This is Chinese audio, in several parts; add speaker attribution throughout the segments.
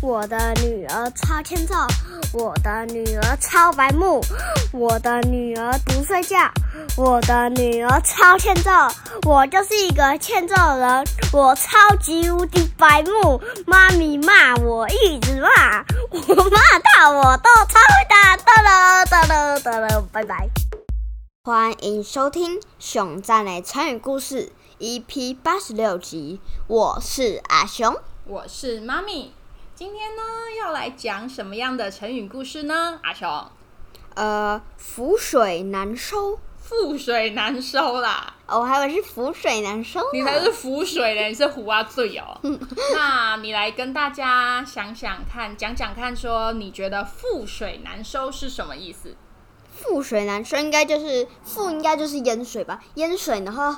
Speaker 1: 我的女儿超欠揍，我的女儿超白目，我的女儿不睡觉，我的女儿超欠揍。我就是一个欠揍人，我超级无敌白目。妈咪骂我一直骂，我骂到我都超会打。哒了哒了哒了，拜拜。欢迎收听《熊赞的成语故事》EP 八十六集，我是阿熊。
Speaker 2: 我是妈咪，今天呢要来讲什么样的成语故事呢？阿雄，
Speaker 1: 呃，覆水难收。
Speaker 2: 覆水难收啦！
Speaker 1: 哦，我还以为是覆水难收呢。
Speaker 2: 你才是覆水嘞，你是胡啊醉哦。那你来跟大家想想看，讲讲看，说你觉得覆水难收是什么意思？
Speaker 1: 覆水难收应该就是覆，应该就是淹水吧？淹水，然后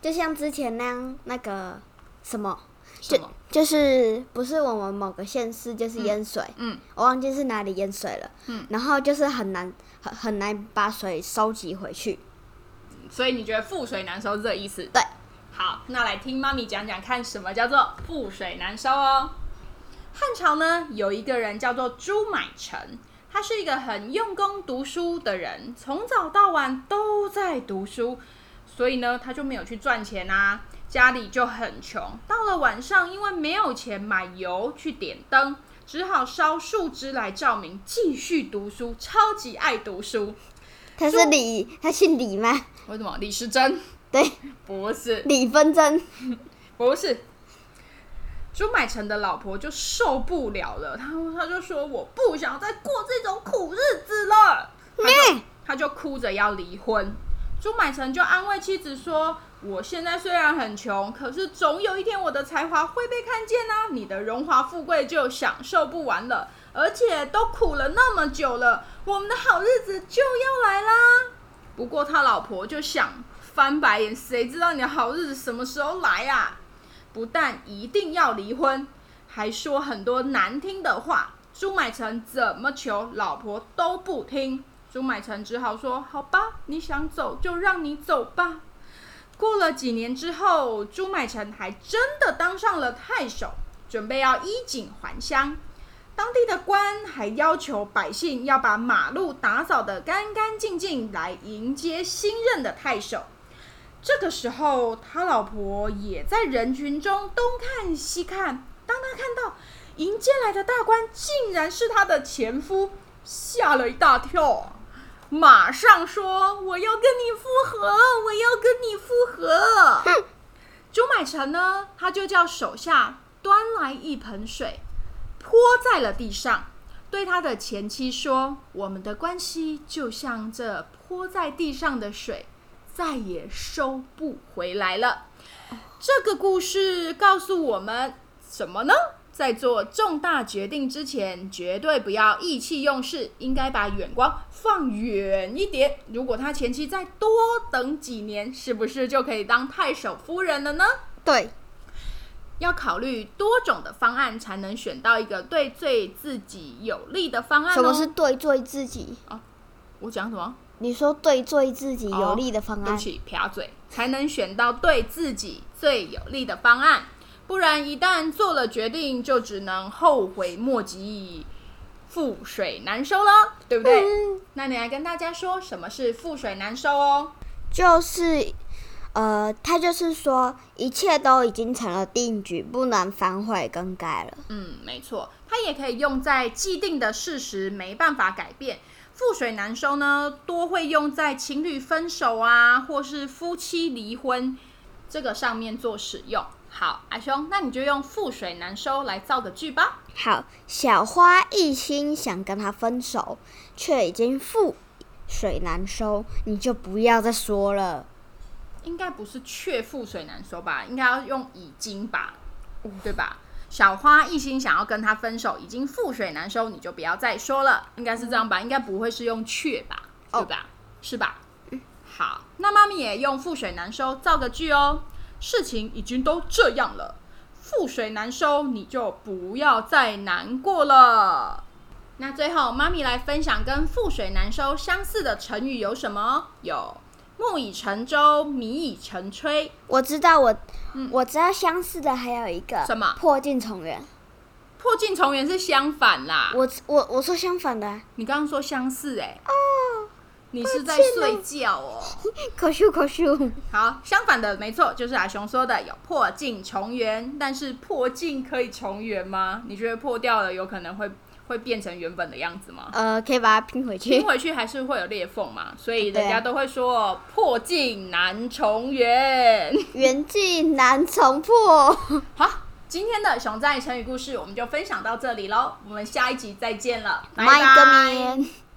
Speaker 1: 就像之前那样，那个什么，
Speaker 2: 什么？
Speaker 1: 就是不是我们某个县市就是淹水，
Speaker 2: 嗯，
Speaker 1: 我忘记是哪里淹水了，
Speaker 2: 嗯，
Speaker 1: 然后就是很难很很难把水收集回去。
Speaker 2: 所以你觉得覆水难收是这意思？
Speaker 1: 对。
Speaker 2: 好，那来听妈咪讲讲看，什么叫做覆水难收哦？汉朝呢，有一个人叫做朱买臣，他是一个很用功读书的人，从早到晚都在读书，所以呢，他就没有去赚钱啊，家里就很穷。到了晚上，因为没有钱买油去点灯，只好烧树枝来照明，继续读书，超级爱读书。
Speaker 1: 他是李，他姓李吗？
Speaker 2: 为什么李时珍？
Speaker 1: 对，
Speaker 2: 不是
Speaker 1: 李纷争，
Speaker 2: 不是。朱买臣的老婆就受不了了，他他就说我不想再过这种苦日子了，他就他就哭着要离婚。朱买臣就安慰妻子说：“我现在虽然很穷，可是总有一天我的才华会被看见啊！你的荣华富贵就享受不完了，而且都苦了那么久了，我们的好日子就要来啦。”不过他老婆就想翻白眼，谁知道你的好日子什么时候来啊？不但一定要离婚，还说很多难听的话。朱买臣怎么求老婆都不听。朱买臣只好说：“好吧，你想走就让你走吧。”过了几年之后，朱买臣还真的当上了太守，准备要衣锦还乡。当地的官还要求百姓要把马路打扫得干干净净，来迎接新任的太守。这个时候，他老婆也在人群中东看西看。当他看到迎接来的大官竟然是他的前夫，吓了一大跳。马上说：“我要跟你复合，我要跟你复合。”哼朱买臣呢，他就叫手下端来一盆水，泼在了地上，对他的前妻说：“我们的关系就像这泼在地上的水，再也收不回来了。”这个故事告诉我们什么呢？在做重大决定之前，绝对不要意气用事，应该把眼光放远一点。如果他前妻再多等几年，是不是就可以当太守夫人了呢？
Speaker 1: 对，
Speaker 2: 要考虑多种的方案，才能选到一个对最自己有利的方案、哦。
Speaker 1: 什么是对最自己？
Speaker 2: 我讲什么？
Speaker 1: 你说对最自己有利的方案？
Speaker 2: 对不起，撇嘴，才能选到对自己最有利的方案。不然，一旦做了决定，就只能后悔莫及，覆水难收了，对不对？
Speaker 1: 嗯
Speaker 2: 那你来跟大家说什么是覆水难收哦？
Speaker 1: 就是，呃，他就是说一切都已经成了定局，不能反悔更改了。
Speaker 2: 嗯，没错，它也可以用在既定的事实没办法改变。覆水难收呢，多会用在情侣分手啊，或是夫妻离婚这个上面做使用。好，阿兄，那你就用覆水难收来造个句吧。
Speaker 1: 好，小花一心想跟他分手，却已经覆水难收，你就不要再说了。
Speaker 2: 应该不是却覆水难收吧？应该要用已经吧，对吧？小花一心想要跟他分手，已经覆水难收，你就不要再说了。应该是这样吧？应该不会是用却吧？对吧？是吧？好，那妈咪也用覆水难收造个句哦。事情已经都这样了，覆水难收，你就不要再难过了。那最后，妈咪来分享跟覆水难收相似的成语有什么？有木已成舟，米已成炊。
Speaker 1: 我知道我，我知道相似的还有一个
Speaker 2: 什么
Speaker 1: 破镜重圆。
Speaker 2: 破镜重圆是相反啦。
Speaker 1: 我我我说相反的啊，
Speaker 2: 你刚刚说相似哎、
Speaker 1: 哦，
Speaker 2: 你是在睡
Speaker 1: 哦
Speaker 2: 觉哦。
Speaker 1: 可羞可羞。
Speaker 2: 好，相反的没错，就是阿雄说的有破镜重圆，但是破镜可以重圆吗？你觉得破掉了有可能会会变成原本的样子吗？
Speaker 1: 呃，可以把它拼回去。
Speaker 2: 拼回去还是会有裂缝嘛，所以人家都会说破镜难重圆。
Speaker 1: 圆镜难重破。
Speaker 2: 好，今天的熊在成语故事我们就分享到这里喽，我们下一集再见了，拜
Speaker 1: 个
Speaker 2: 拜。
Speaker 1: 面。